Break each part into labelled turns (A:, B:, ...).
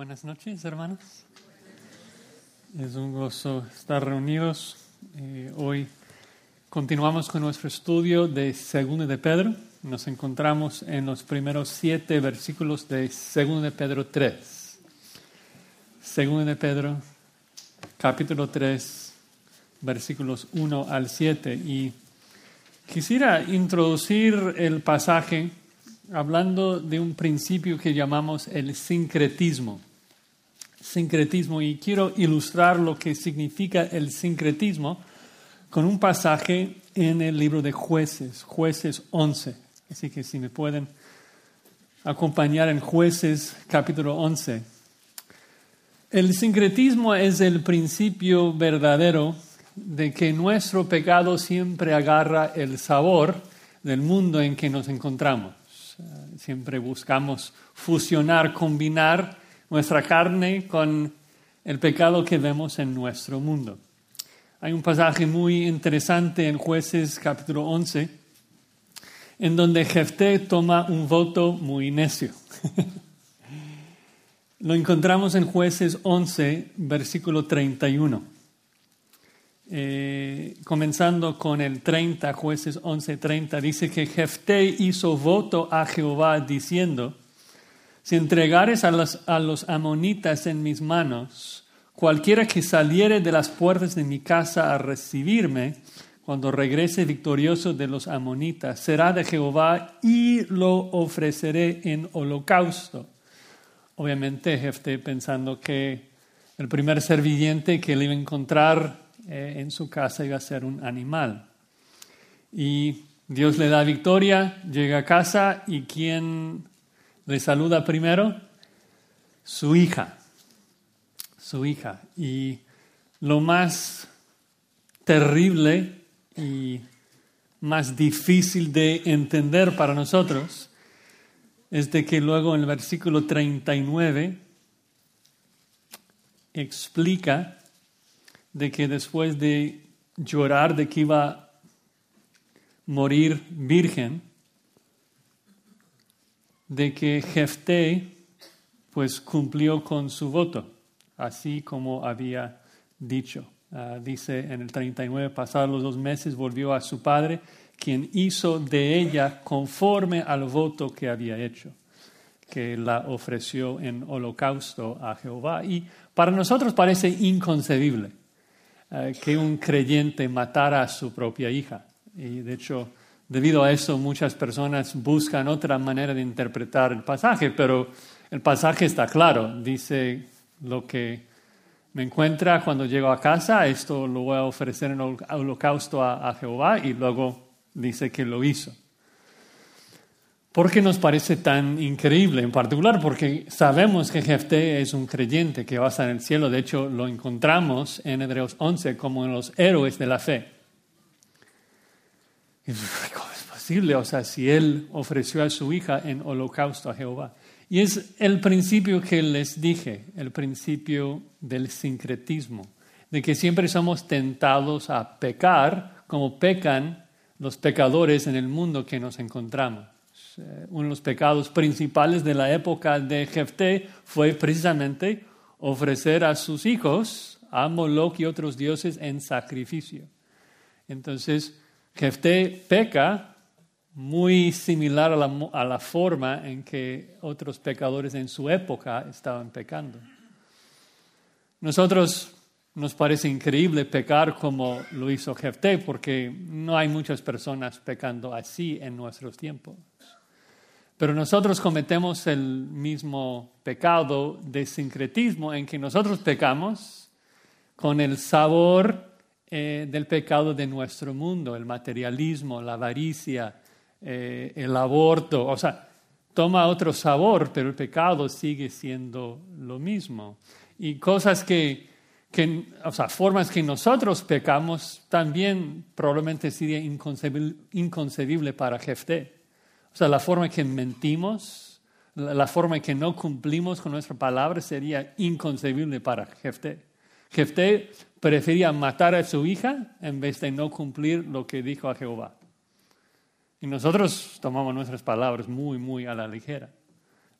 A: buenas noches, hermanos. Es un gozo estar reunidos. Eh, hoy continuamos con nuestro estudio de Segundo de Pedro. Nos encontramos en los primeros siete versículos de Segundo de Pedro 3. Segundo de Pedro, capítulo 3, versículos 1 al 7. Y quisiera introducir el pasaje hablando de un principio que llamamos el sincretismo. Sincretismo, y quiero ilustrar lo que significa el sincretismo con un pasaje en el libro de jueces, jueces 11. Así que si me pueden acompañar en jueces capítulo 11. El sincretismo es el principio verdadero de que nuestro pecado siempre agarra el sabor del mundo en que nos encontramos. Siempre buscamos fusionar, combinar nuestra carne con el pecado que vemos en nuestro mundo. Hay un pasaje muy interesante en Jueces capítulo 11, en donde Jefté toma un voto muy necio. Lo encontramos en Jueces 11, versículo 31. Eh, comenzando con el 30, jueces 11:30, dice que Jefté hizo voto a Jehová diciendo, si entregares a los, a amonitas en mis manos, cualquiera que saliere de las puertas de mi casa a recibirme, cuando regrese victorioso de los amonitas, será de Jehová y lo ofreceré en holocausto. Obviamente Jefté pensando que el primer servillente que le iba a encontrar eh, en su casa iba a ser un animal. Y Dios le da victoria, llega a casa y ¿quién le saluda primero? Su hija, su hija. Y lo más terrible y más difícil de entender para nosotros es de que luego en el versículo 39 explica de que después de llorar de que iba a morir virgen, de que Jefté pues cumplió con su voto, así como había dicho. Ah, dice en el 39, pasados los dos meses, volvió a su padre, quien hizo de ella conforme al voto que había hecho, que la ofreció en holocausto a Jehová. Y para nosotros parece inconcebible eh, que un creyente matara a su propia hija. Y de hecho, debido a eso, muchas personas buscan otra manera de interpretar el pasaje, pero el pasaje está claro. Dice lo que me encuentra cuando llego a casa, esto lo voy a ofrecer en holocausto a Jehová y luego dice que lo hizo. ¿Por qué nos parece tan increíble? En particular porque sabemos que Jefté es un creyente que va a estar en el cielo. De hecho, lo encontramos en Hebreos 11 como en los héroes de la fe. ¿Cómo es posible? O sea, si él ofreció a su hija en holocausto a Jehová. Y es el principio que les dije, el principio del sincretismo, de que siempre somos tentados a pecar como pecan los pecadores en el mundo que nos encontramos. Eh, uno de los pecados principales de la época de Jefté fue precisamente ofrecer a sus hijos a Moloch y otros dioses en sacrificio. Entonces, Jefté peca muy similar a la, a la, forma en que otros pecadores en su época estaban pecando. Nosotros nos parece increíble pecar como lo hizo Jefté, porque no hay muchas personas pecando así en nuestros tiempos. Pero nosotros cometemos el mismo pecado de sincretismo en que nosotros pecamos con el sabor eh, del pecado de nuestro mundo, el materialismo, la avaricia, eh, el aborto. O sea, toma otro sabor, pero el pecado sigue siendo lo mismo. Y cosas que, que o sea, formas que nosotros pecamos también probablemente sería inconcebible, inconcebible para Jefté. O sea, la forma que mentimos, la forma que no cumplimos con nuestra palabra sería inconcebible para Jefté. Jefté prefería matar a su hija en vez de no cumplir lo que dijo a Jehová. Y nosotros tomamos nuestras palabras muy, muy a la ligera.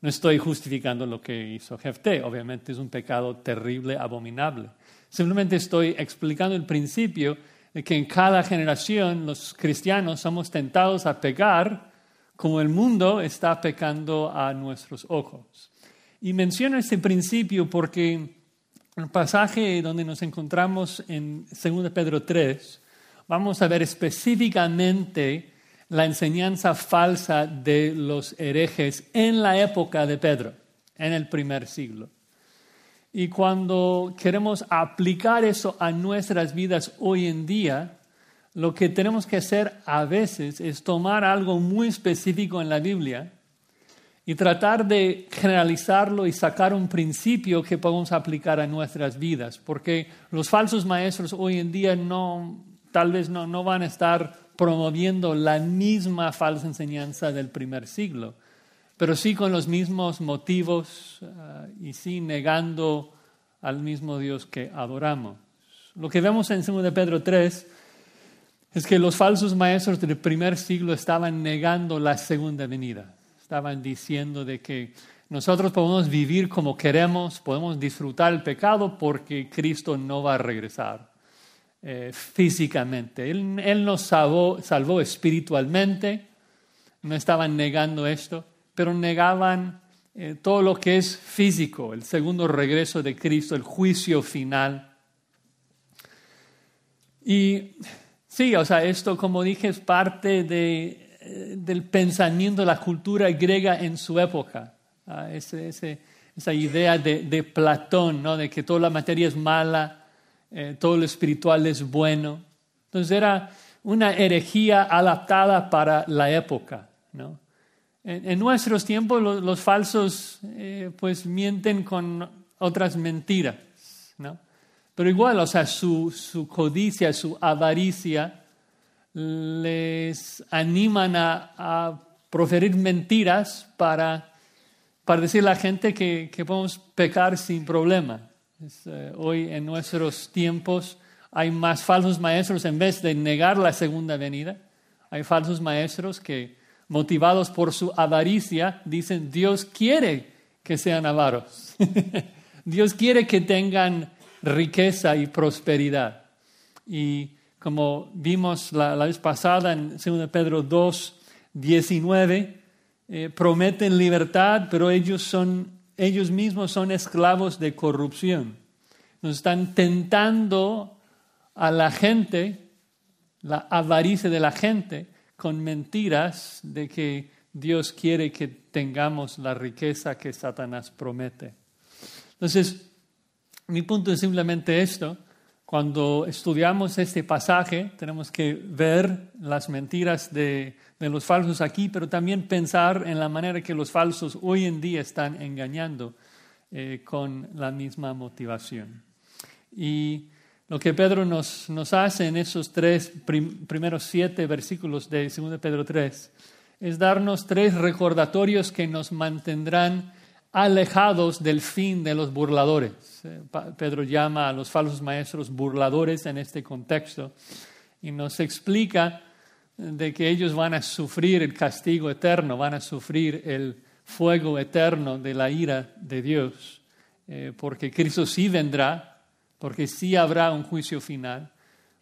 A: No estoy justificando lo que hizo Jefté, obviamente es un pecado terrible, abominable. Simplemente estoy explicando el principio de que en cada generación los cristianos somos tentados a pecar como el mundo está pecando a nuestros ojos. Y menciono este principio porque el pasaje donde nos encontramos en 2 Pedro 3, vamos a ver específicamente la enseñanza falsa de los herejes en la época de Pedro, en el primer siglo. Y cuando queremos aplicar eso a nuestras vidas hoy en día, lo que tenemos que hacer a veces es tomar algo muy específico en la Biblia y tratar de generalizarlo y sacar un principio que podamos aplicar a nuestras vidas, porque los falsos maestros hoy en día no, tal vez no, no van a estar promoviendo la misma falsa enseñanza del primer siglo, pero sí con los mismos motivos ah, y sí negando al mismo Dios que adoramos. Lo que vemos en 2 de Pedro 3 es que los falsos maestros del primer siglo estaban negando la segunda venida. Estaban diciendo de que nosotros podemos vivir como queremos, podemos disfrutar el pecado porque Cristo no va a regresar. Eh, físicamente. Él, nos salvó, salvó espiritualmente, no estaban negando esto, pero negaban eh, todo lo que es físico, el segundo regreso de Cristo, el juicio final. Y sí, o sea, esto, como dije, es parte de, del pensamiento de la cultura griega en su época. Ah, esa idea de, de Platón, ¿no? de que toda la materia es mala, eh, todo lo espiritual es bueno. Entonces era una herejía adaptada para la época. ¿no? En, nuestros tiempos los, falsos eh, pues mienten con otras mentiras. ¿no? Pero igual, o sea, su, su codicia, su avaricia les animan a, proferir mentiras para, para decir a la gente que, que podemos pecar sin problema. Eh, hoy en nuestros tiempos hay más falsos maestros en vez de negar la segunda venida. Hay falsos maestros que, motivados por su avaricia, dicen, Dios quiere que sean avaros. Dios quiere que tengan riqueza y prosperidad. Y como vimos la, vez pasada en 2 Pedro 2, 19, eh, prometen libertad, pero ellos son ellos mismos son esclavos de corrupción. Nos están tentando a la gente, la avaricia de la gente, con mentiras de que Dios quiere que tengamos la riqueza que Satanás promete. Entonces, mi punto es simplemente esto. Cuando estudiamos este pasaje, tenemos que ver las mentiras de, los falsos aquí, pero también pensar en la manera que los falsos hoy en día están engañando eh, con la misma motivación. Y lo que Pedro nos, nos hace en esos tres primeros siete versículos de 2 Pedro 3 es darnos tres recordatorios que nos mantendrán alejados del fin de los burladores. Pedro llama a los falsos maestros burladores en este contexto y nos explica de que ellos van a sufrir el castigo eterno, van a sufrir el fuego eterno de la ira de Dios, eh, porque Cristo sí vendrá, porque sí habrá un juicio final,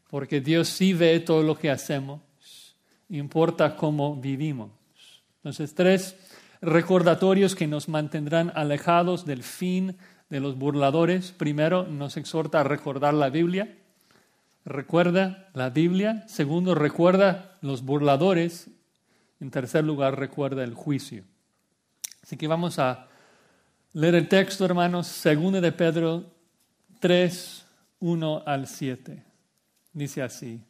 A: porque Dios sí ve todo lo que hacemos, importa cómo vivimos. Entonces, tres recordatorios que nos mantendrán alejados del fin de los burladores. Primero, nos exhorta a recordar la Biblia recuerda la Biblia. Segundo, recuerda los burladores. En tercer lugar, recuerda el juicio. Así que vamos a leer el texto, hermanos, segundo de Pedro 3, 1 al 7. Dice así.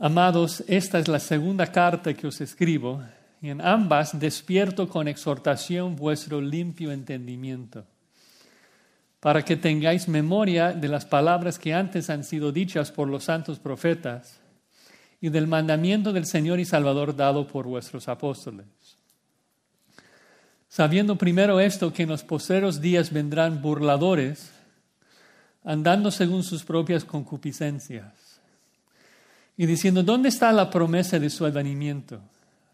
A: Amados, esta es la segunda carta que os escribo, y en ambas despierto con exhortación vuestro limpio entendimiento para que tengáis memoria de las palabras que antes han sido dichas por los santos profetas y del mandamiento del Señor y Salvador dado por vuestros apóstoles. Sabiendo primero esto, que en los posteros días vendrán burladores, andando según sus propias concupiscencias, y diciendo, ¿dónde está la promesa de su advenimiento?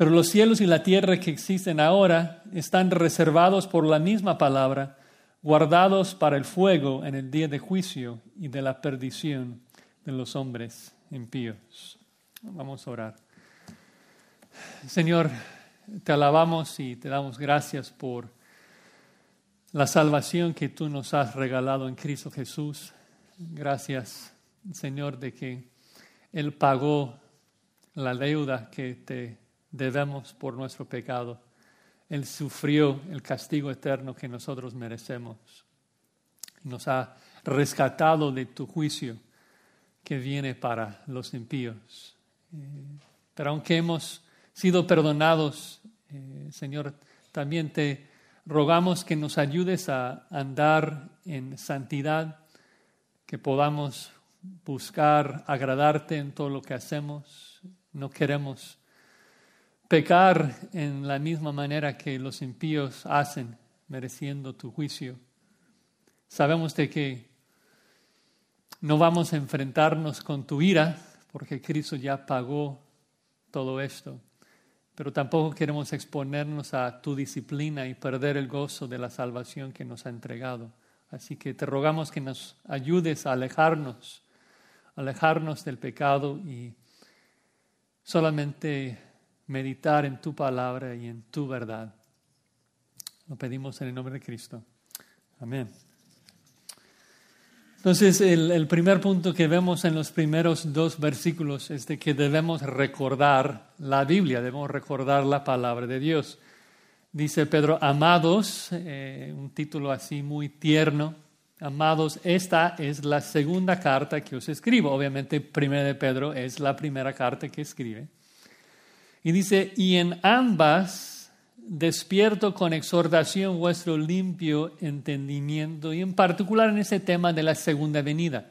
A: Pero los cielos y la tierra que existen ahora están reservados por la misma palabra, guardados para el fuego en el día de juicio y de la perdición de los hombres impíos. Vamos a orar. Señor, te alabamos y te damos gracias por la salvación que tú nos has regalado en Cristo Jesús. Gracias, Señor, de que Él pagó la deuda que te debemos por nuestro pecado. Él sufrió el castigo eterno que nosotros merecemos. Nos ha rescatado de tu juicio que viene para los impíos. Eh, pero aunque hemos sido perdonados, eh, Señor, también te rogamos que nos ayudes a andar en santidad, que podamos buscar agradarte en todo lo que hacemos. No queremos pecar en la misma manera que los impíos hacen, mereciendo tu juicio. Sabemos de que no vamos a enfrentarnos con tu ira, porque Cristo ya pagó todo esto pero tampoco queremos exponernos a tu disciplina y perder el gozo de la salvación que nos ha entregado. Así que te rogamos que nos ayudes a alejarnos, alejarnos del pecado y solamente meditar en tu palabra y en tu verdad. Lo pedimos en el nombre de Cristo. Amén. Entonces, el, primer punto que vemos en los primeros dos versículos es de que debemos recordar la Biblia, debemos recordar la palabra de Dios. Dice Pedro, amados, eh, un título así muy tierno, amados, esta es la segunda carta que os escribo. Obviamente, primera de Pedro es la primera carta que escribe. Y dice, y en ambas despierto con exhortación vuestro limpio entendimiento y en particular en ese tema de la segunda venida.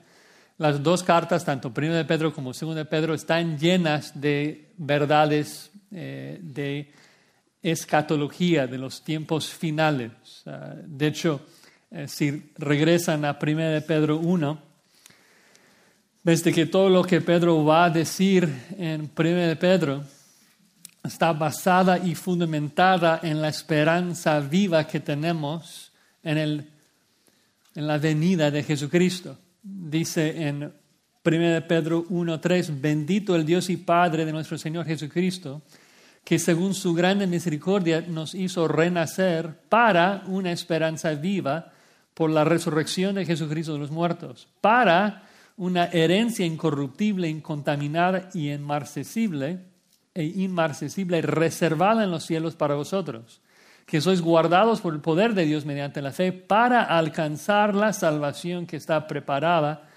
A: Las dos cartas, tanto primera de Pedro como segunda de Pedro, están llenas de verdades eh, de escatología, de los tiempos finales. Ah, de hecho, eh, si regresan a primera de Pedro 1, desde que todo lo que Pedro va a decir en primera de Pedro, está basada y fundamentada en la esperanza viva que tenemos en, el, en la venida de Jesucristo. Dice en 1 Pedro 1.3, bendito el Dios y Padre de nuestro Señor Jesucristo, que según su grande misericordia nos hizo renacer para una esperanza viva por la resurrección de Jesucristo de los muertos, para una herencia incorruptible, incontaminada y inmarcesible e inmarcesible reservada en los cielos para vosotros, que sois guardados por el poder de Dios mediante la fe para alcanzar la salvación que está preparada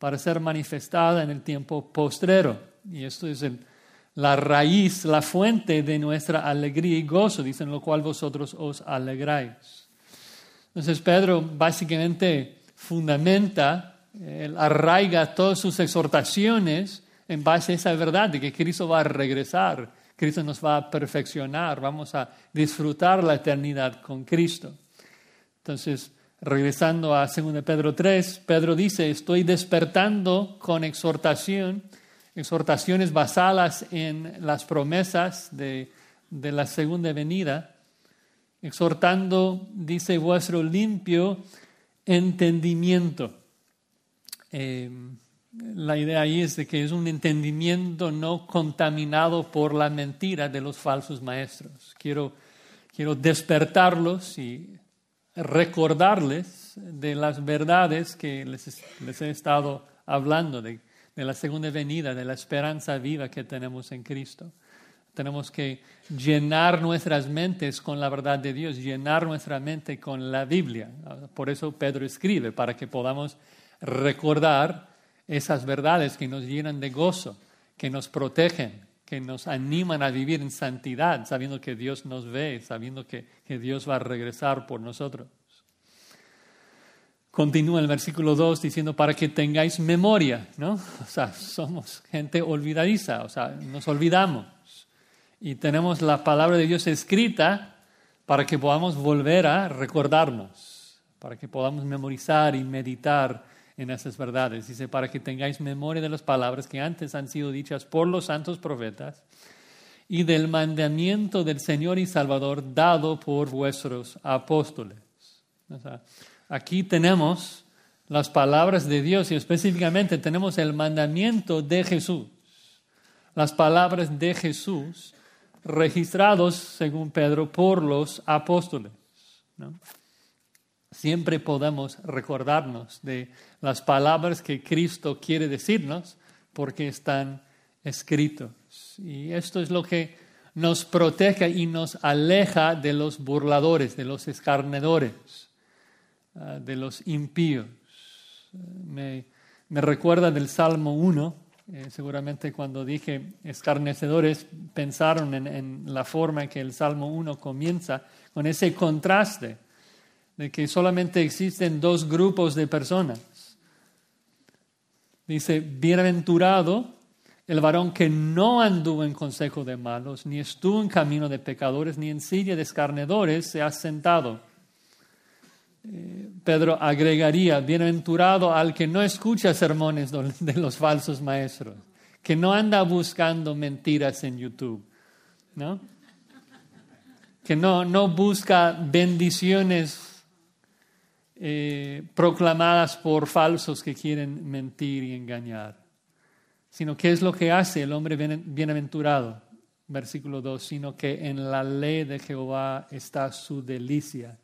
A: para ser manifestada en el tiempo postrero. Y esto es la raíz, la fuente de nuestra alegría y gozo, dicen lo cual vosotros os alegráis. Entonces Pedro básicamente fundamenta, arraiga todas sus exhortaciones en base a esa verdad de que Cristo va a regresar, Cristo nos va a perfeccionar, vamos a disfrutar la eternidad con Cristo. Entonces, regresando a 2 Pedro 3, Pedro dice, estoy despertando con exhortación, exhortaciones basadas en las promesas de, la segunda venida, exhortando, dice, vuestro limpio entendimiento. Eh, la idea ahí es de que es un entendimiento no contaminado por la mentira de los falsos maestros. Quiero, quiero despertarlos y recordarles de las verdades que les, he estado hablando, de la segunda venida, de la esperanza viva que tenemos en Cristo. Tenemos que llenar nuestras mentes con la verdad de Dios, llenar nuestra mente con la Biblia. Por eso Pedro escribe, para que podamos recordar esas verdades que nos llenan de gozo, que nos protegen, que nos animan a vivir en santidad, sabiendo que Dios nos ve, sabiendo que, que Dios va a regresar por nosotros. Continúa el versículo 2 diciendo para que tengáis memoria, ¿no? O sea, somos gente olvidadiza, o sea, nos olvidamos. Y tenemos la palabra de Dios escrita para que podamos volver a recordarnos, para que podamos memorizar y meditar en esas verdades. Dice, para que tengáis memoria de las palabras que antes han sido dichas por los santos profetas y del mandamiento del Señor y Salvador dado por vuestros apóstoles. Aquí tenemos las palabras de Dios y específicamente tenemos el mandamiento de Jesús. Las palabras de Jesús registrados, según Pedro, por los apóstoles. Siempre podemos recordarnos de las palabras que Cristo quiere decirnos porque están escritos. Y esto es lo que nos protege y nos aleja de los burladores, de los escarnedores Ah, de los impíos. Me, recuerda del Salmo 1, eh, seguramente cuando dije escarnecedores pensaron en, en, la forma en que el Salmo 1 comienza, con ese contraste de que solamente existen dos grupos de personas. Dice, bienaventurado el varón que no anduvo en consejo de malos, ni estuvo en camino de pecadores, ni en silla de escarnedores se ha sentado Pedro agregaría, bienaventurado al que no escucha sermones de los falsos maestros, que no anda buscando mentiras en YouTube, ¿no? que no, no busca bendiciones eh, proclamadas por falsos que quieren mentir y engañar, sino que es lo que hace el hombre bienaventurado, versículo 2, sino que en la ley de Jehová está su delicia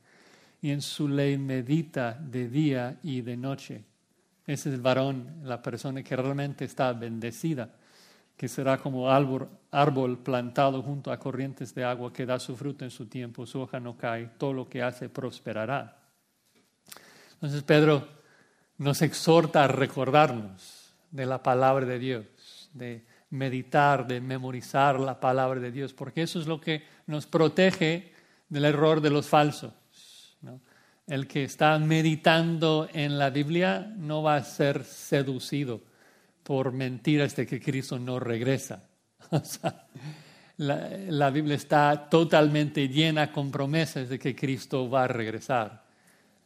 A: y en su ley medita de día y de noche. Ese es el varón, la persona que realmente está bendecida, que será como árbol, árbol plantado junto a corrientes de agua que da su fruto en su tiempo, su hoja no cae, todo lo que hace prosperará. Entonces Pedro nos exhorta a recordarnos de la palabra de Dios, de meditar, de memorizar la palabra de Dios, porque eso es lo que nos protege del error de los falsos. El que está meditando en la Biblia no va a ser seducido por mentiras de que Cristo no regresa. la, Biblia está totalmente llena con promesas de que Cristo va a regresar.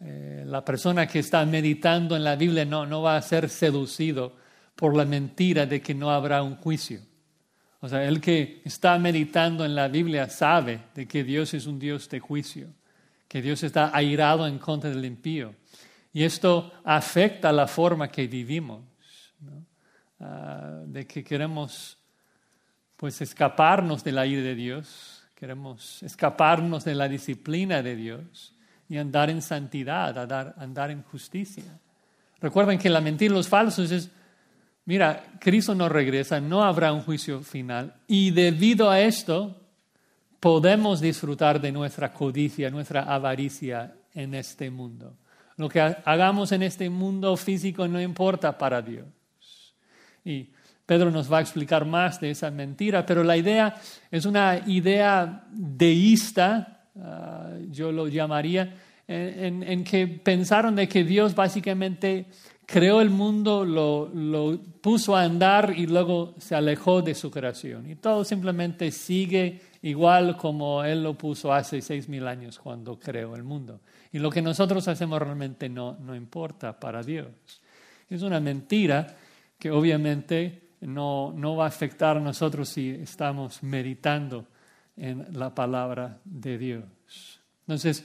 A: Eh, la persona que está meditando en la Biblia no, no va a ser seducido por la mentira de que no habrá un juicio. O sea, el que está meditando en la Biblia sabe de que Dios es un Dios de juicio que Dios está airado en contra del impío. Y esto afecta la forma que vivimos, ah, de que queremos pues escaparnos de la ira de Dios, queremos escaparnos de la disciplina de Dios y andar en santidad, andar, andar en justicia. Recuerden que la mentira los falsos es, mira, Cristo no regresa, no habrá un juicio final y debido a esto podemos disfrutar de nuestra codicia, nuestra avaricia en este mundo. Lo que hagamos en este mundo físico no importa para Dios. Y Pedro nos va a explicar más de esa mentira, pero la idea es una idea deísta, ah, yo lo llamaría, en, que pensaron de que Dios básicamente creó el mundo, lo, lo puso a andar y luego se alejó de su creación. Y todo simplemente sigue igual como Él lo puso hace seis mil años cuando creó el mundo. Y lo que nosotros hacemos realmente no, no importa para Dios. Es una mentira que obviamente no, no va a afectar a nosotros si estamos meditando en la palabra de Dios. Entonces,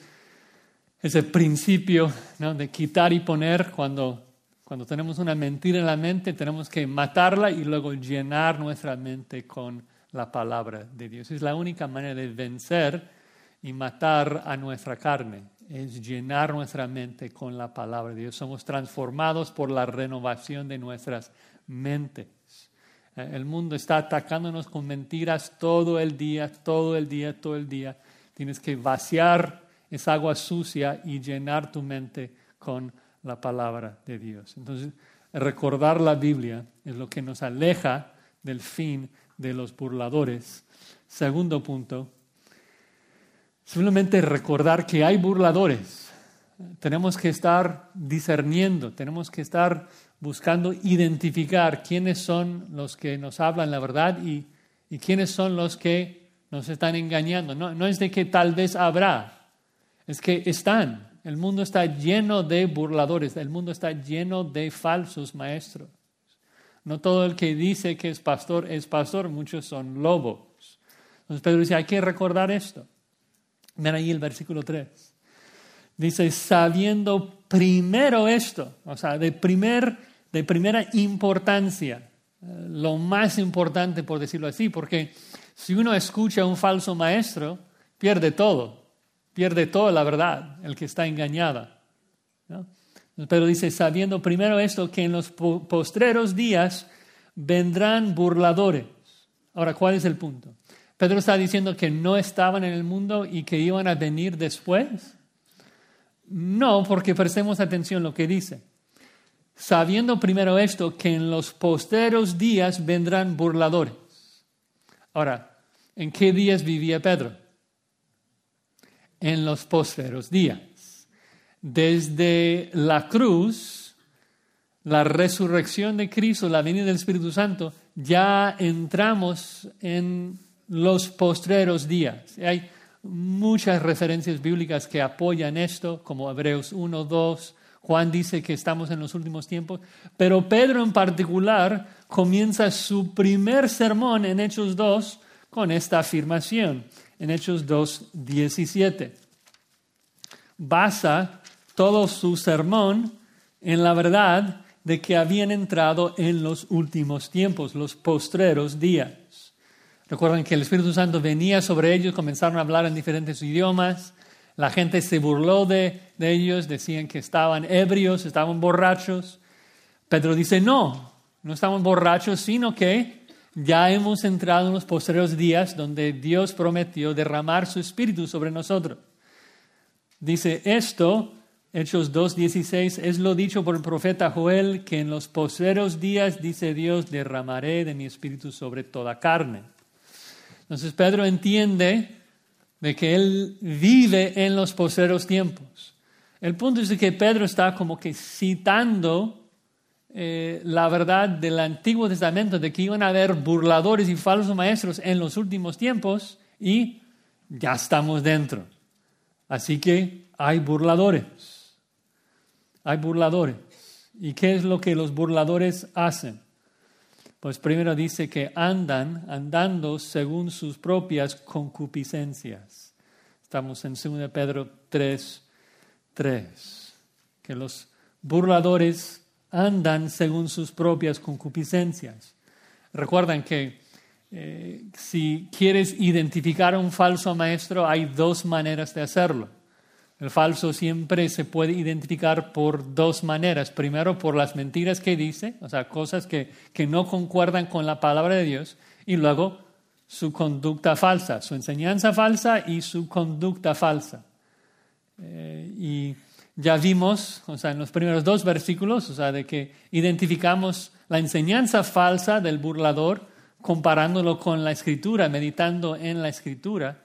A: ese principio ¿no? de quitar y poner, cuando, cuando tenemos una mentira en la mente, tenemos que matarla y luego llenar nuestra mente con la palabra de Dios. Es la única manera de vencer y matar a nuestra carne, es llenar nuestra mente con la palabra de Dios. Somos transformados por la renovación de nuestras mentes. Eh, el mundo está atacándonos con mentiras todo el día, todo el día, todo el día. Tienes que vaciar esa agua sucia y llenar tu mente con la palabra de Dios. Entonces, recordar la Biblia es lo que nos aleja del fin de los burladores. Segundo punto, simplemente recordar que hay burladores. Tenemos que estar discerniendo, tenemos que estar buscando identificar quiénes son los que nos hablan la verdad y, y quiénes son los que nos están engañando. No, no es de que tal vez habrá, es que están. El mundo está lleno de burladores, el mundo está lleno de falsos maestros. No todo el que dice que es pastor es pastor, muchos son lobos. Entonces Pedro dice, hay que recordar esto. Ven ahí el versículo 3. Dice, sabiendo primero esto, o sea, de, primer, de primera importancia, eh, lo más importante por decirlo así, porque si uno escucha a un falso maestro, pierde todo, pierde toda la verdad, el que está engañada. Pero dice, sabiendo primero esto, que en los postreros días vendrán burladores. Ahora, ¿cuál es el punto? Pedro está diciendo que no estaban en el mundo y que iban a venir después. No, porque prestemos atención a lo que dice. Sabiendo primero esto, que en los posteros días vendrán burladores. Ahora, ¿en qué días vivía Pedro? En los posteros días desde la cruz, la resurrección de Cristo, la venida del Espíritu Santo, ya entramos en los postreros días. Hay muchas referencias bíblicas que apoyan esto, como Hebreos 1, 2, Juan dice que estamos en los últimos tiempos, pero Pedro en particular comienza su primer sermón en Hechos 2 con esta afirmación, en Hechos 2, 17. Basa todo su sermón en la verdad de que habían entrado en los últimos tiempos, los postreros días. Recuerden que el Espíritu Santo venía sobre ellos, comenzaron a hablar en diferentes idiomas, la gente se burló de, de ellos, decían que estaban ebrios, estaban borrachos. Pedro dice, no, no estamos borrachos, sino que ya hemos entrado en los postreros días donde Dios prometió derramar su Espíritu sobre nosotros. Dice, esto Hechos 2.16 es lo dicho por el profeta Joel, que en los postreros días, dice Dios, derramaré de mi espíritu sobre toda carne. Entonces Pedro entiende de que él vive en los postreros tiempos. El punto es que Pedro está como que citando eh, la verdad del Antiguo Testamento de que iban a haber burladores y falsos maestros en los últimos tiempos y ya estamos dentro. Así que hay burladores hay burladores. ¿Y qué es lo que los burladores hacen? Pues primero dice que andan, andando según sus propias concupiscencias. Estamos en 2 Pedro 3, 3. Que los burladores andan según sus propias concupiscencias. Recuerdan que eh, si quieres identificar a un falso maestro, hay dos maneras de hacerlo. El falso siempre se puede identificar por dos maneras. Primero, por las mentiras que dice, o sea, cosas que, no concuerdan con la palabra de Dios. Y luego, su conducta falsa, su enseñanza falsa y su conducta falsa. Eh, y ya vimos, o sea, en los primeros dos versículos, o sea, de que identificamos la enseñanza falsa del burlador comparándolo con la escritura, meditando en la escritura.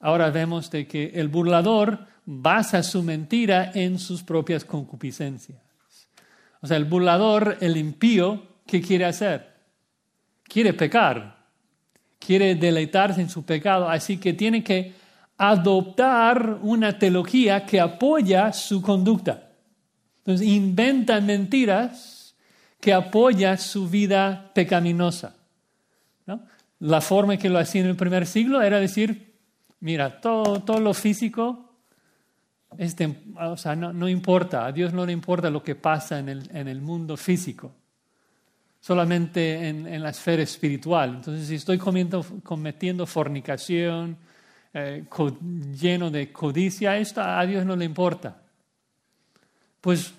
A: Ahora vemos de que el burlador basa su mentira en sus propias concupiscencias. O sea, el burlador, el impío, ¿qué quiere hacer? Quiere pecar, quiere deleitarse en su pecado, así que tiene que adoptar una teología que apoya su conducta. Entonces, inventa mentiras que apoya su vida pecaminosa. La forma que lo hacía en el primer siglo era decir, mira, todo, todo lo físico este, o sea, no, importa, a Dios no le importa lo que pasa en el, en el mundo físico, solamente en, la esfera espiritual. Entonces, si estoy cometiendo fornicación, eh, lleno de codicia, esto a Dios no le importa. Pues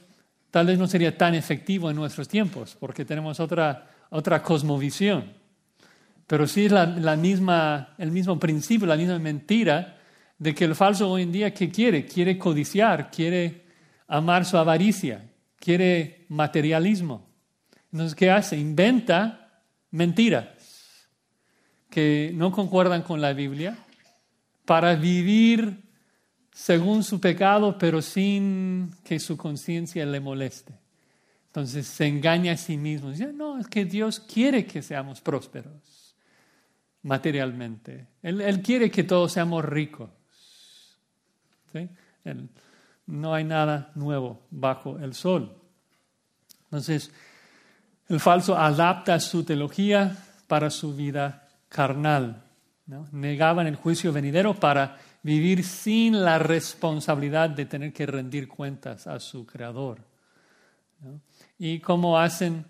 A: tal vez no sería tan efectivo en nuestros tiempos, porque tenemos otra, otra cosmovisión. Pero sí es la misma, el mismo principio, la misma mentira de que el falso hoy en día, ¿qué quiere? Quiere codiciar, quiere amar su avaricia, quiere materialismo. Entonces, ¿qué hace? Inventa mentiras que no concuerdan con la Biblia para vivir según su pecado, pero sin que su conciencia le moleste. Entonces se engaña a sí mismo. Dice, no, es que Dios quiere que seamos prósperos materialmente. Él, quiere que todos seamos ricos. No hay nada nuevo bajo el sol. Entonces, el falso adapta su teología para su vida carnal. Negaban el juicio venidero para vivir sin la responsabilidad de tener que rendir cuentas a su creador. Y como hacen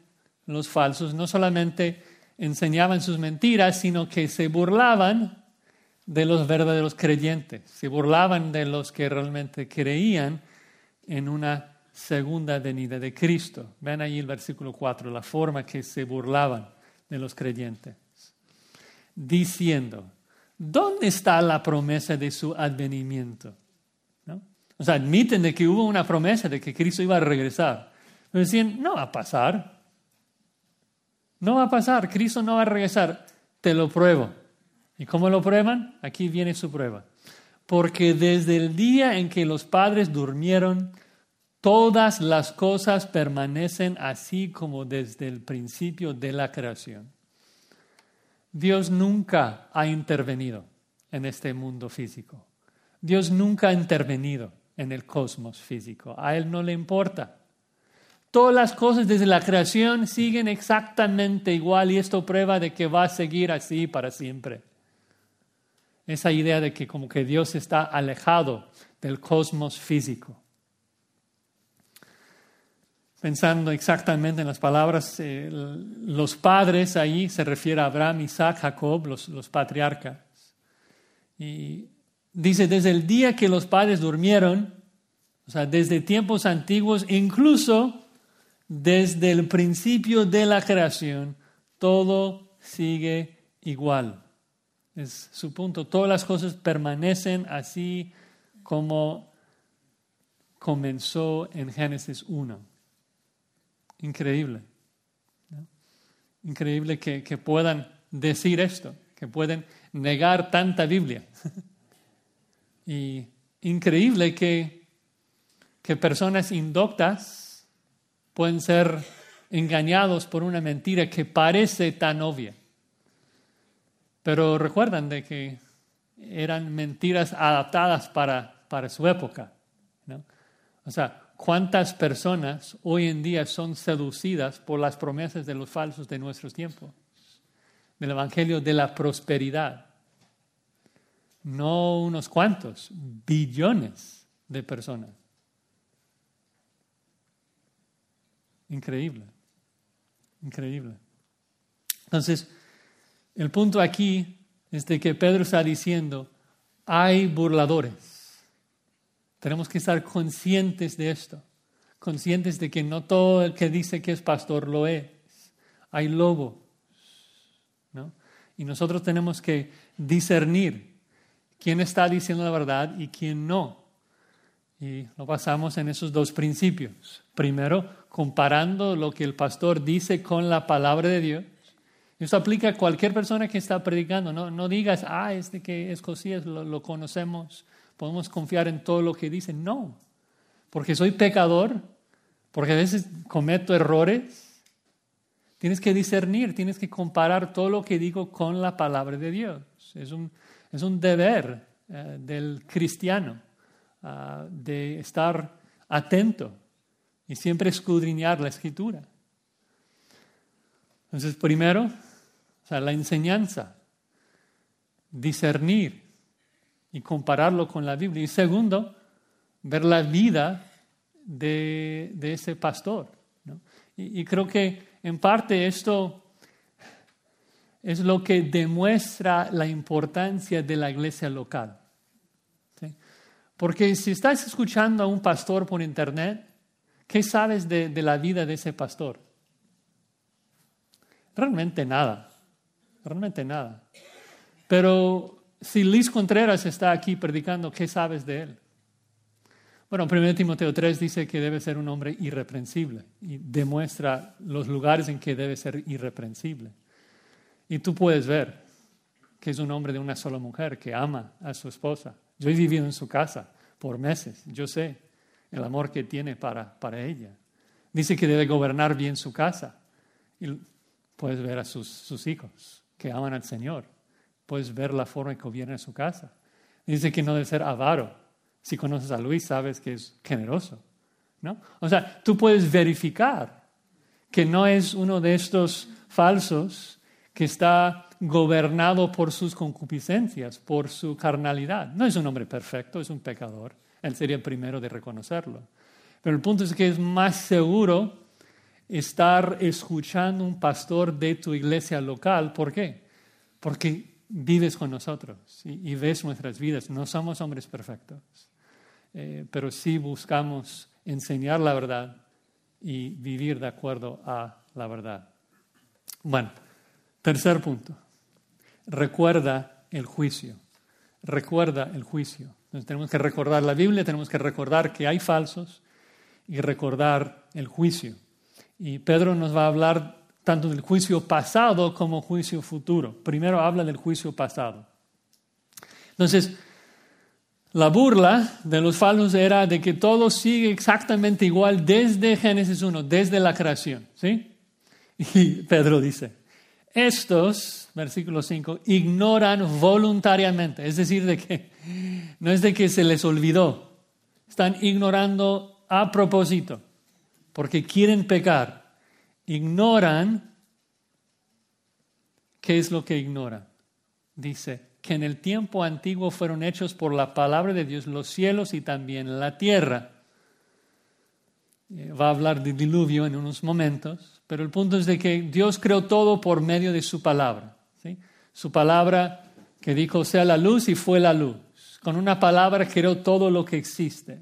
A: los falsos, no solamente enseñaban sus mentiras, sino que se burlaban de los verdaderos creyentes, se burlaban de los que realmente creían en una segunda venida de Cristo. Ven ahí el versículo 4, la forma que se burlaban de los creyentes, diciendo, ¿dónde está la promesa de su advenimiento? ¿No? O sea, admiten de que hubo una promesa de que Cristo iba a regresar. Pero decían, no va a pasar. No va a pasar, Cristo no va a regresar. Te lo pruebo. ¿Y cómo lo prueban? Aquí viene su prueba. Porque desde el día en que los padres durmieron, todas las cosas permanecen así como desde el principio de la creación. Dios nunca ha intervenido en este mundo físico. Dios nunca ha intervenido en el cosmos físico. A Él no le importa. Todas las cosas desde la creación siguen exactamente igual y esto prueba de que va a seguir así para siempre. Esa idea de que como que Dios está alejado del cosmos físico pensando exactamente en las palabras, eh, los padres ahí se refiere a Abraham, Isaac, Jacob, los, los patriarcas. Y dice, desde el día que los padres durmieron, o sea, desde tiempos antiguos, incluso desde el principio de la creación, todo sigue igual. Es su punto. Todas las cosas permanecen así como comenzó en Génesis 1. Increíble. Increíble que, puedan decir esto, que pueden negar tanta Biblia. y increíble que, que personas indoctas pueden ser engañados por una mentira que parece tan obvia. Pero recuerdan de que eran mentiras adaptadas para, para su época. ¿no? O sea, ¿Cuántas personas hoy en día son seducidas por las promesas de los falsos de nuestros tiempos? Del Evangelio de la prosperidad. No unos cuantos, billones de personas. Increíble, increíble. Entonces, el punto aquí es de que Pedro está diciendo, hay burladores tenemos que estar conscientes de esto, conscientes de que no todo el que dice que es pastor lo es. Hay lobos, ¿no? Y nosotros tenemos que discernir quién está diciendo la verdad y quién no. Y lo basamos en esos dos principios. Primero, comparando lo que el pastor dice con la palabra de Dios. Eso aplica a cualquier persona que está predicando. No, no digas, ah, este que es Cosías, lo, lo conocemos podemos confiar en todo lo que dicen. No, porque soy pecador, porque a veces cometo errores. Tienes que discernir, tienes que comparar todo lo que digo con la palabra de Dios. Es un, es un deber eh, del cristiano ah, de estar atento y siempre escudriñar la escritura. Entonces, primero, sea, la enseñanza, discernir, y compararlo con la Biblia. Y segundo, ver la vida de, ese pastor. Y, creo que en parte esto es lo que demuestra la importancia de la iglesia local. Porque si estás escuchando a un pastor por internet, ¿qué sabes de, de la vida de ese pastor? Realmente nada, realmente nada. Pero si Luis Contreras está aquí predicando, ¿qué sabes de él? Bueno, 1 Timoteo 3 dice que debe ser un hombre irreprensible y demuestra los lugares en que debe ser irreprensible. Y tú puedes ver que es un hombre de una sola mujer que ama a su esposa. Yo he vivido en su casa por meses, yo sé el amor que tiene para, para ella. Dice que debe gobernar bien su casa. Y puedes ver a sus, sus hijos que aman al Señor. Puedes ver la forma en que gobierna su casa. Dice que no debe ser avaro. Si conoces a Luis, sabes que es generoso. ¿no? O sea, tú puedes verificar que no es uno de estos falsos que está gobernado por sus concupiscencias, por su carnalidad. No es un hombre perfecto, es un pecador. Él sería el primero de reconocerlo. Pero el punto es que es más seguro estar escuchando un pastor de tu iglesia local. ¿Por qué? Porque vives con nosotros y, ves nuestras vidas. No somos hombres perfectos, eh, pero sí buscamos enseñar la verdad y vivir de acuerdo a la verdad. Bueno, tercer punto. Recuerda el juicio. Recuerda el juicio. Entonces tenemos que recordar la Biblia, tenemos que recordar que hay falsos y recordar el juicio. Y Pedro nos va a hablar tanto del juicio pasado como juicio futuro. Primero habla del juicio pasado. Entonces, la burla de los falsos era de que todo sigue exactamente igual desde Génesis 1, desde la creación. ¿sí? Y Pedro dice, estos, versículo 5, ignoran voluntariamente, es decir, de que no es de que se les olvidó, están ignorando a propósito, porque quieren pecar. Ignoran, ¿qué es lo que ignoran? Dice, que en el tiempo antiguo fueron hechos por la palabra de Dios los cielos y también la tierra. Eh, va a hablar de diluvio en unos momentos, pero el punto es de que Dios creó todo por medio de su palabra. Su palabra que dijo sea la luz y fue la luz. Con una palabra creó todo lo que existe,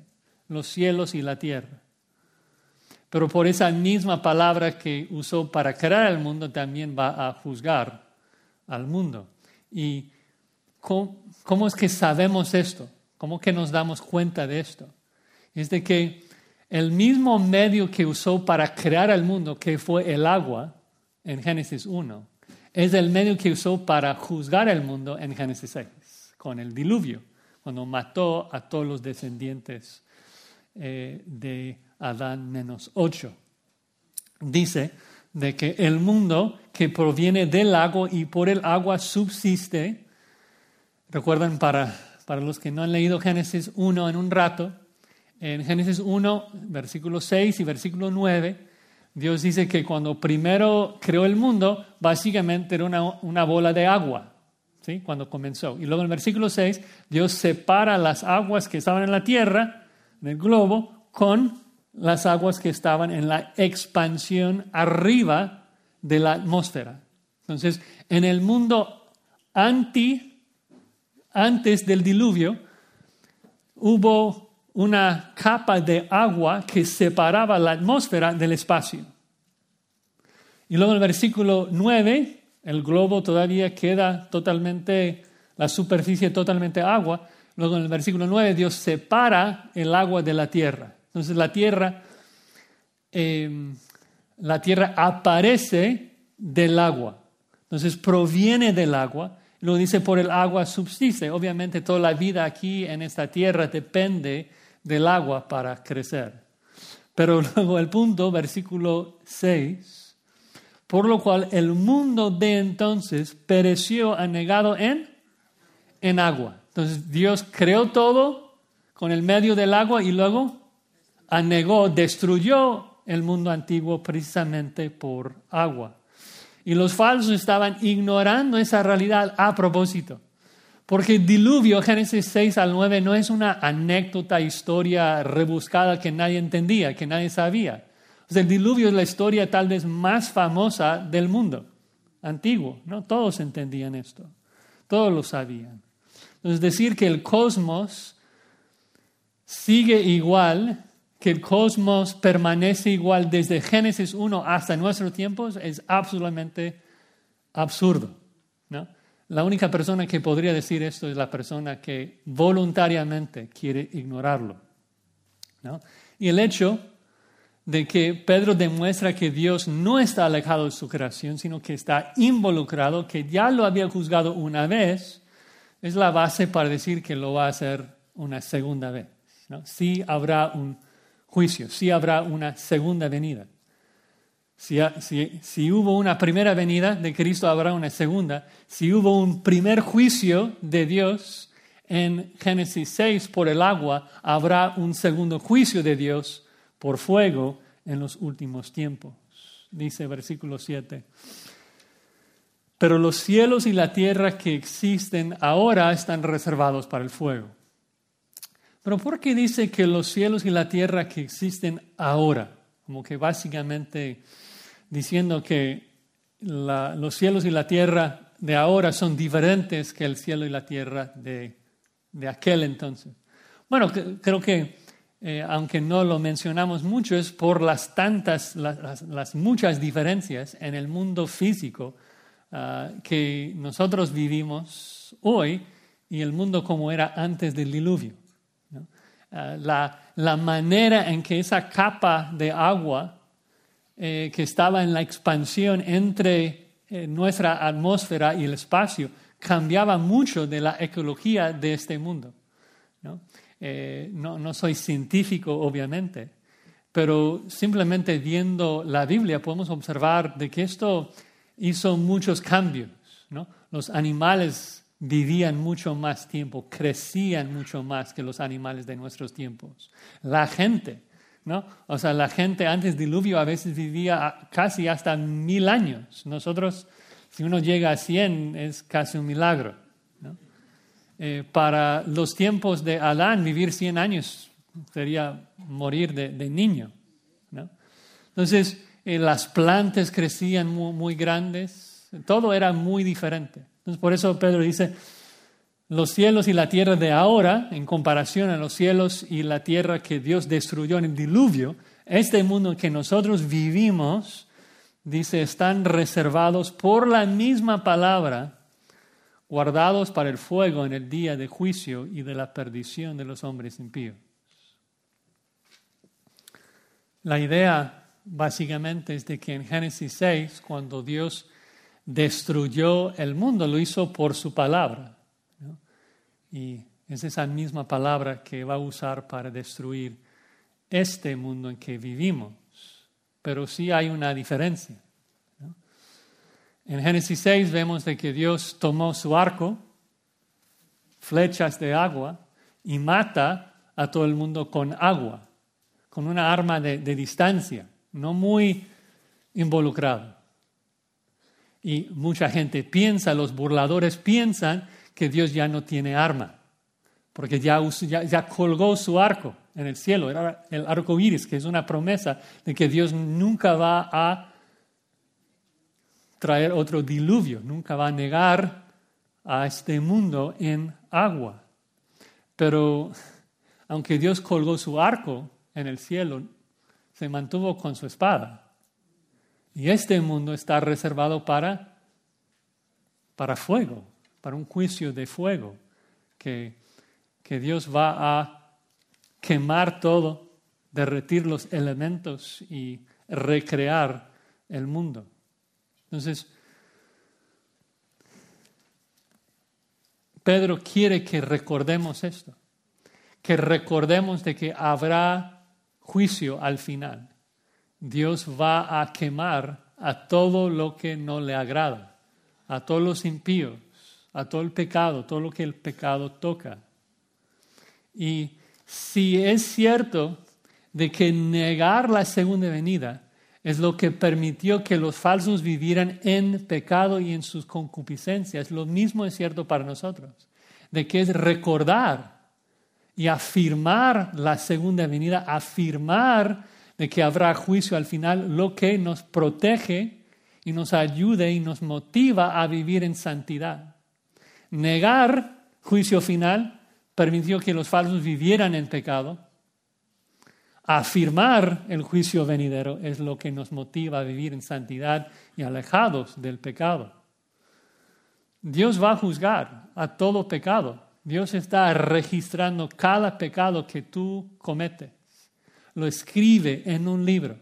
A: los cielos y la tierra. Pero por esa misma palabra que usó para crear el mundo también va a juzgar al mundo. Y ¿Cómo, es que sabemos esto? ¿Cómo que nos damos cuenta de esto? Es de que el mismo medio que usó para crear el mundo, que fue el agua, en Génesis 1, es el medio que usó para juzgar el mundo en Génesis 6, con el diluvio, cuando mató a todos los descendientes eh, de Adán menos ocho. Dice de que el mundo que proviene del agua y por el agua subsiste, Recuerdan, para, para los que no han leído Génesis 1 en un rato, en Génesis 1, versículo 6 y versículo 9, Dios dice que cuando primero creó el mundo, básicamente era una, una bola de agua, ¿sí? cuando comenzó. Y luego en el versículo 6, Dios separa las aguas que estaban en la tierra, en el globo, con las aguas que estaban en la expansión arriba de la atmósfera. Entonces, en el mundo anti antes del diluvio, hubo una capa de agua que separaba la atmósfera del espacio. Y luego en el versículo 9, el globo todavía queda totalmente, la superficie totalmente agua. Luego en el versículo 9, Dios separa el agua de la tierra. Entonces la tierra, em, la tierra aparece del agua. Entonces proviene del agua lo dice, por el agua subsiste. Obviamente toda la vida aquí en esta tierra depende del agua para crecer. Pero luego el punto, versículo 6, por lo cual el mundo de entonces pereció anegado en, en agua. Entonces Dios creó todo con el medio del agua y luego anegó, destruyó el mundo antiguo precisamente por agua. Y los falsos estaban ignorando esa realidad a propósito. Porque el diluvio, Génesis 6 al 9, no es una anécdota, historia rebuscada que nadie entendía, que nadie sabía. el diluvio es la historia tal vez más famosa del mundo antiguo. ¿no? Todos entendían esto, todos lo sabían. Entonces, decir que el cosmos sigue igual que el cosmos permanece igual desde Génesis 1 hasta nuestros tiempos es absolutamente absurdo. ¿no? La única persona que podría decir esto es la persona que voluntariamente quiere ignorarlo. ¿no? Y el hecho de que Pedro demuestra que Dios no está alejado de su creación, sino que está involucrado, que ya lo había juzgado una vez, es la base para decir que lo va a hacer una segunda vez. ¿no? Sí habrá un juicio, sí habrá una segunda venida. Si, si, hubo una primera venida de Cristo, habrá una segunda. Si hubo un primer juicio de Dios en Génesis 6 por el agua, habrá un segundo juicio de Dios por fuego en los últimos tiempos. Dice versículo 7. Pero los cielos y la tierra que existen ahora están reservados para el fuego. Pero ¿por qué dice que los cielos y la tierra que existen ahora? Como que básicamente diciendo que los cielos y la tierra de ahora son diferentes que el cielo y la tierra de, de aquel entonces. Bueno, creo que eh, aunque no lo mencionamos mucho, es por las tantas, las, muchas diferencias en el mundo físico ah, que nosotros vivimos hoy y el mundo como era antes del diluvio. Ah, la, manera en que esa capa de agua eh, que estaba en la expansión entre eh, nuestra atmósfera y el espacio cambiaba mucho de la ecología de este mundo. ¿no? Eh, no, soy científico, obviamente, pero simplemente viendo la Biblia podemos observar de que esto hizo muchos cambios. Los animales vivían mucho más tiempo, crecían mucho más que los animales de nuestros tiempos. La gente, ¿no? O sea, la gente antes del diluvio a veces vivía casi hasta mil años. Nosotros, si uno llega a cien, es casi un milagro. Eh, para los tiempos de Adán, vivir 100 años sería morir de, niño. Entonces, eh, las plantas crecían muy, grandes, todo era muy diferente. Entonces, por eso Pedro dice, los cielos y la tierra de ahora, en comparación a los cielos y la tierra que Dios destruyó en el diluvio, este mundo que nosotros vivimos, dice, están reservados por la misma palabra guardados para el fuego en el día de juicio y de la perdición de los hombres impíos. La idea básicamente es de que en Génesis 6, cuando Dios destruyó el mundo, lo hizo por su palabra. Y es esa misma palabra que va a usar para destruir este mundo en que vivimos. Pero sí hay una diferencia. En Génesis 6 vemos de que Dios tomó su arco, flechas de agua, y mata a todo el mundo con agua, con una arma de, distancia, no muy involucrado. Y mucha gente piensa, los burladores piensan que Dios ya no tiene arma, porque ya, ya, colgó su arco en el cielo, era el arco iris, que es una promesa de que Dios nunca va a traer otro diluvio, nunca va a negar a este mundo en agua. Pero aunque Dios colgó su arco en el cielo, se mantuvo con su espada. Y este mundo está reservado para, para fuego, para un juicio de fuego, que, que Dios va a quemar todo, derretir los elementos y recrear el mundo. Entonces, Pedro quiere que recordemos esto, que recordemos de que habrá juicio al final. Dios va a quemar a todo lo que no le agrada, a todos los impíos, a todo el pecado, todo lo que el pecado toca. Y si es cierto de que negar la segunda venida es lo que permitió que los falsos vivieran en pecado y en sus concupiscencias. Lo mismo es cierto para nosotros, de que es recordar y afirmar la segunda venida, afirmar de que habrá juicio al final, lo que nos protege y nos ayude y nos motiva a vivir en santidad. Negar juicio final permitió que los falsos vivieran en pecado afirmar el juicio venidero es lo que nos motiva a vivir en santidad y alejados del pecado. Dios va a juzgar a todo pecado. Dios está registrando cada pecado que tú cometes. Lo escribe en un libro.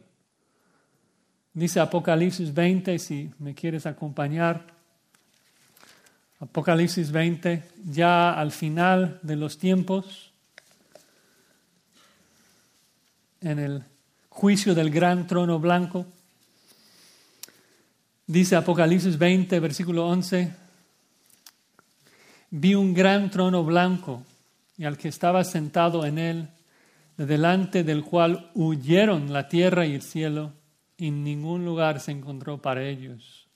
A: Dice Apocalipsis 20, si me quieres acompañar. Apocalipsis 20, ya al final de los tiempos, en el juicio del gran trono blanco, dice Apocalipsis 20, versículo 11, vi un gran trono blanco y al que estaba sentado en él, de delante del cual huyeron la tierra y el cielo y ningún lugar se encontró para ellos.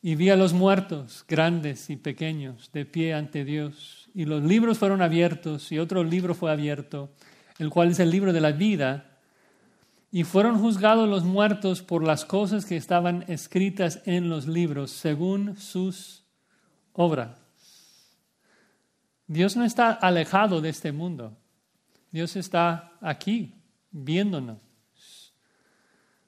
A: Y vi a los muertos, grandes y pequeños, de pie ante Dios. Y los libros fueron abiertos, y otro libro fue abierto, el cual es el libro de la vida. Y fueron juzgados los muertos por las cosas que estaban escritas en los libros, según sus obras. Dios no está alejado de este mundo. Dios está aquí, viéndonos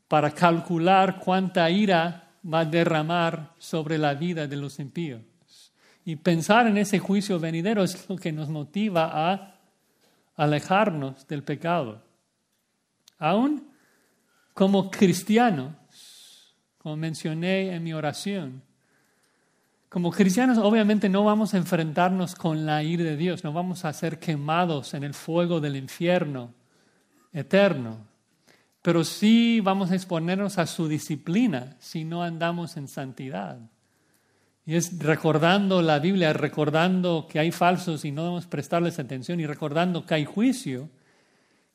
A: para calcular cuánta ira va a derramar sobre la vida de los impíos. Y pensar en ese juicio venidero es lo que nos motiva a alejarnos del pecado. Aún como cristianos, como mencioné en mi oración, como cristianos obviamente no vamos a enfrentarnos con la ira de Dios, no vamos a ser quemados en el fuego del infierno eterno pero sí vamos a exponernos a su disciplina si no andamos en santidad. Y es recordando la Biblia, recordando que hay falsos y no debemos prestarles atención y recordando que hay juicio,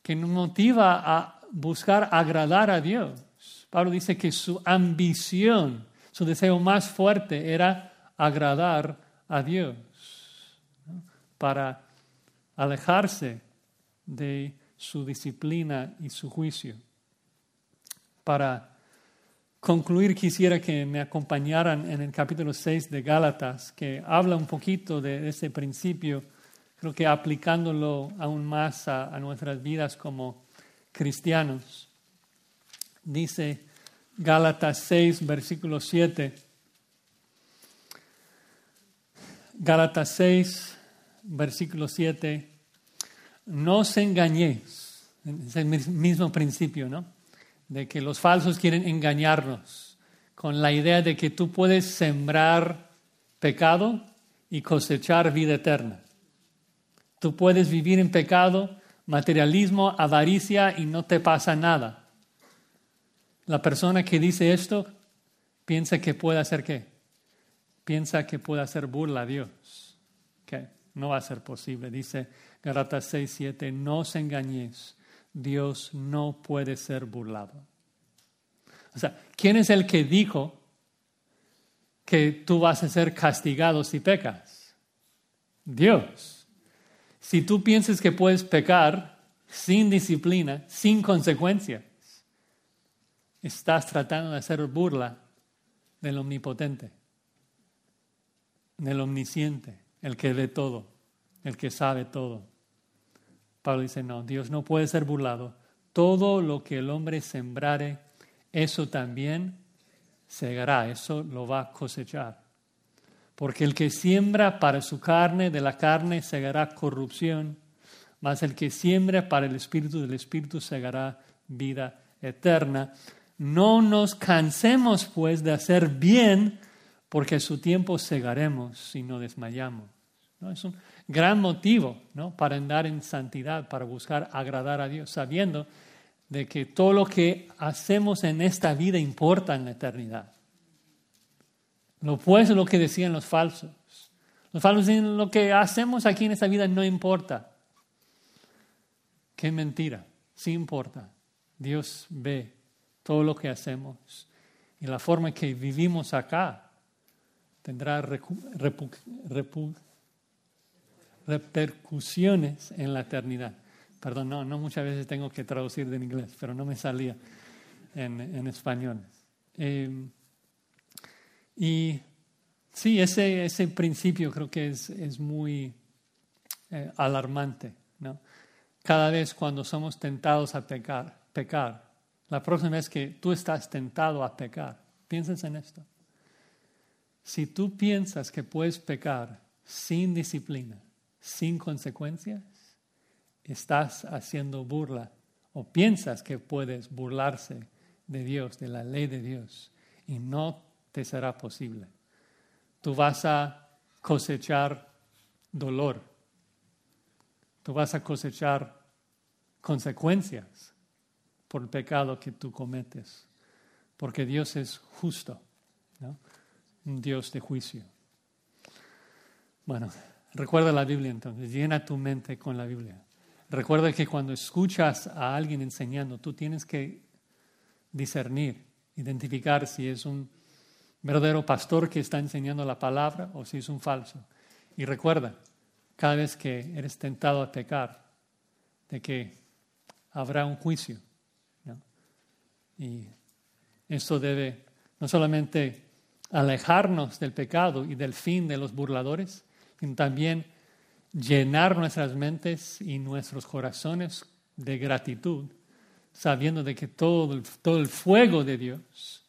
A: que nos motiva a buscar agradar a Dios. Pablo dice que su ambición, su deseo más fuerte era agradar a Dios, para alejarse de su disciplina y su juicio. Para concluir, quisiera que me acompañaran en el capítulo 6 de Gálatas, que habla un poquito de ese principio, creo que aplicándolo aún más a, nuestras vidas como cristianos. Dice Gálatas 6, versículo 7. Gálatas 6, versículo 7. No os engañéis. Es el mismo principio, ¿no? de que los falsos quieren engañarnos con la idea de que tú puedes sembrar pecado y cosechar vida eterna. Tú puedes vivir en pecado, materialismo, avaricia y no te pasa nada. La persona que dice esto piensa que puede hacer qué? Piensa que puede hacer burla a Dios. ¿Qué? No va a ser posible. Dice Galatas 6, 7, no os engañéis. Dios no puede ser burlado. O sea, ¿quién es el que dijo que tú vas a ser castigado si pecas? Dios. Si tú piensas que puedes pecar sin disciplina, sin consecuencias, estás tratando de hacer burla del omnipotente, del omnisciente, el que ve todo, el que sabe todo. Pablo dice, no, Dios no puede ser burlado. Todo lo que el hombre sembrare, eso también segará, eso lo va a cosechar. Porque el que siembra para su carne, de la carne segará corrupción, mas el que siembra para el espíritu, del espíritu segará vida eterna. No nos cansemos pues de hacer bien, porque su tiempo segaremos si no desmayamos. ¿No? Es un, gran motivo ¿no? para andar en santidad, para buscar agradar a Dios, sabiendo de que todo lo que hacemos en esta vida importa en la eternidad. Lo opuesto es lo que decían los falsos. Los falsos dicen lo que hacemos aquí en esta vida no importa. Qué mentira, sí importa. Dios ve todo lo que hacemos y la forma que vivimos acá tendrá repercusiones en la eternidad. Perdón, no, no muchas veces tengo que traducir de inglés, pero no me salía en, español. Em, y sí, ese, ese principio creo que es, es muy eh, alarmante. ¿no? Cada vez cuando somos tentados a pecar, pecar, la próxima vez que tú estás tentado a pecar, piensas en esto. Si tú piensas que puedes pecar sin disciplina, sin consecuencias, estás haciendo burla o piensas que puedes burlarse de Dios, de la ley de Dios, y no te será posible. Tú vas a cosechar dolor, tú vas a cosechar consecuencias por el pecado que tú cometes, porque Dios es justo, un Dios de juicio. Bueno, recuerda la Biblia entonces, llena tu mente con la Biblia. Recuerda que cuando escuchas a alguien enseñando, tú tienes que discernir, identificar si es un verdadero pastor que está enseñando la palabra o si es un falso. Y recuerda, cada vez que eres tentado a pecar, de que habrá un juicio. Y eso debe no solamente alejarnos del pecado y del fin de los burladores, sino también llenar nuestras mentes y nuestros corazones de gratitud, sabiendo de que todo el, todo el fuego de Dios,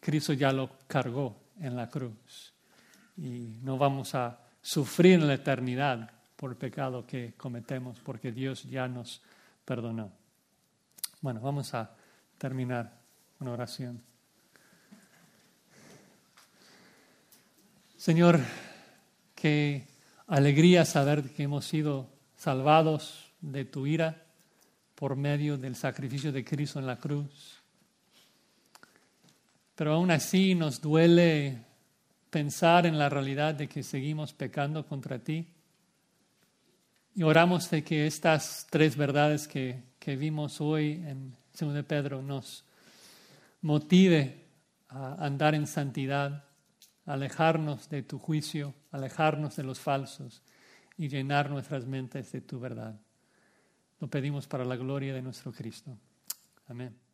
A: Cristo ya lo cargó en la cruz. Y no vamos a sufrir en la eternidad por el pecado que cometemos, porque Dios ya nos perdonó. Bueno, vamos a terminar una oración. Señor, que alegría saber que hemos sido salvados de tu ira por medio del sacrificio de Cristo en la cruz. Pero aún así nos duele pensar en la realidad de que seguimos pecando contra ti. Y oramos de que estas tres verdades que, que vimos hoy en 2 de Pedro nos motive a andar en santidad alejarnos de tu juicio, alejarnos de los falsos y llenar nuestras mentes de tu verdad. Lo pedimos para la gloria de nuestro Cristo. Amén.